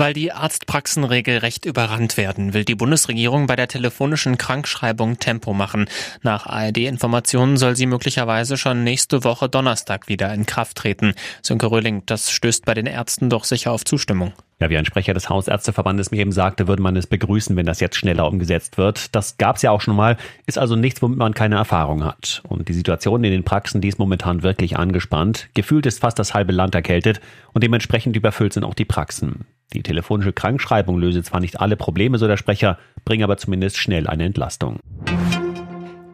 Weil die Arztpraxen regelrecht überrannt werden, will die Bundesregierung bei der telefonischen Krankschreibung Tempo machen. Nach ARD-Informationen soll sie möglicherweise schon nächste Woche Donnerstag wieder in Kraft treten. Sönke Röhling, das stößt bei den Ärzten doch sicher auf Zustimmung. Ja, wie ein Sprecher des Hausärzteverbandes mir eben sagte, würde man es begrüßen, wenn das jetzt schneller umgesetzt wird. Das gab es ja auch schon mal, ist also nichts, womit man keine Erfahrung hat. Und die Situation in den Praxen, die ist momentan wirklich angespannt. Gefühlt ist fast das halbe Land erkältet und dementsprechend überfüllt sind auch die Praxen. Die telefonische Krankschreibung löse zwar nicht alle Probleme, so der Sprecher, bringe aber zumindest schnell eine Entlastung.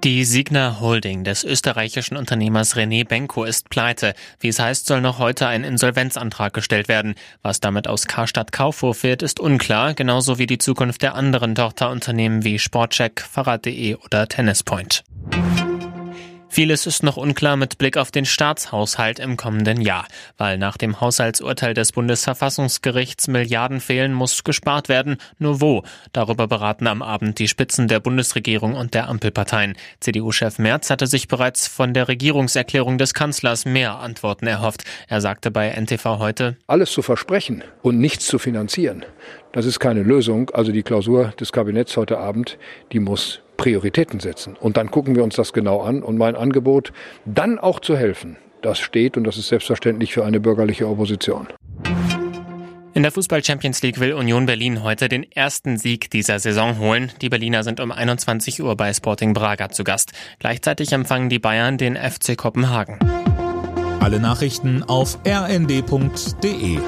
Die Signa Holding des österreichischen Unternehmers René Benko ist pleite. Wie es heißt, soll noch heute ein Insolvenzantrag gestellt werden. Was damit aus Karstadt Kaufhof wird, ist unklar, genauso wie die Zukunft der anderen Tochterunternehmen wie Sportcheck, Fahrrad.de oder Tennispoint. Vieles ist noch unklar mit Blick auf den Staatshaushalt im kommenden Jahr. Weil nach dem Haushaltsurteil des Bundesverfassungsgerichts Milliarden fehlen, muss gespart werden. Nur wo? Darüber beraten am Abend die Spitzen der Bundesregierung und der Ampelparteien. CDU-Chef Merz hatte sich bereits von der Regierungserklärung des Kanzlers mehr Antworten erhofft. Er sagte bei NTV heute, Alles zu versprechen und nichts zu finanzieren, das ist keine Lösung. Also die Klausur des Kabinetts heute Abend, die muss Prioritäten setzen. Und dann gucken wir uns das genau an. Und mein Angebot, dann auch zu helfen, das steht und das ist selbstverständlich für eine bürgerliche Opposition. In der Fußball Champions League will Union Berlin heute den ersten Sieg dieser Saison holen. Die Berliner sind um 21 Uhr bei Sporting Braga zu Gast. Gleichzeitig empfangen die Bayern den FC Kopenhagen. Alle Nachrichten auf rnd.de